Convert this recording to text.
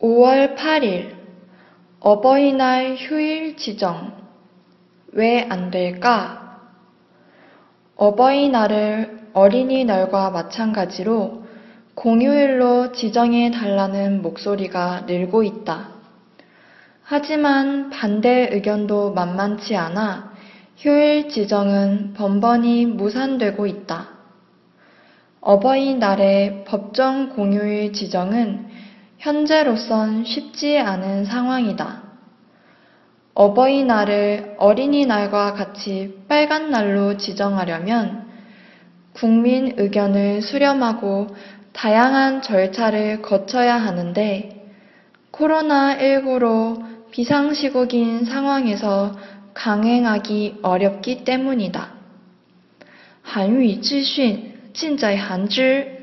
5월 8일 어버이날 휴일 지정 왜 안 될까? 어버이날을 어린이날과 마찬가지로 공휴일로 지정해 달라는 목소리가 늘고 있다. 하지만 반대 의견도 만만치 않아 휴일 지정은 번번이 무산되고 있다. 어버이날의 법정 공휴일 지정은 현재로선 쉽지 않은 상황이다. 어버이날을 어린이날과 같이 빨간 날로 지정하려면 국민 의견을 수렴하고 다양한 절차를 거쳐야 하는데 코로나19로 비상시국인 상황에서 강행하기 어렵기 때문이다. 韩语资讯尽在韩知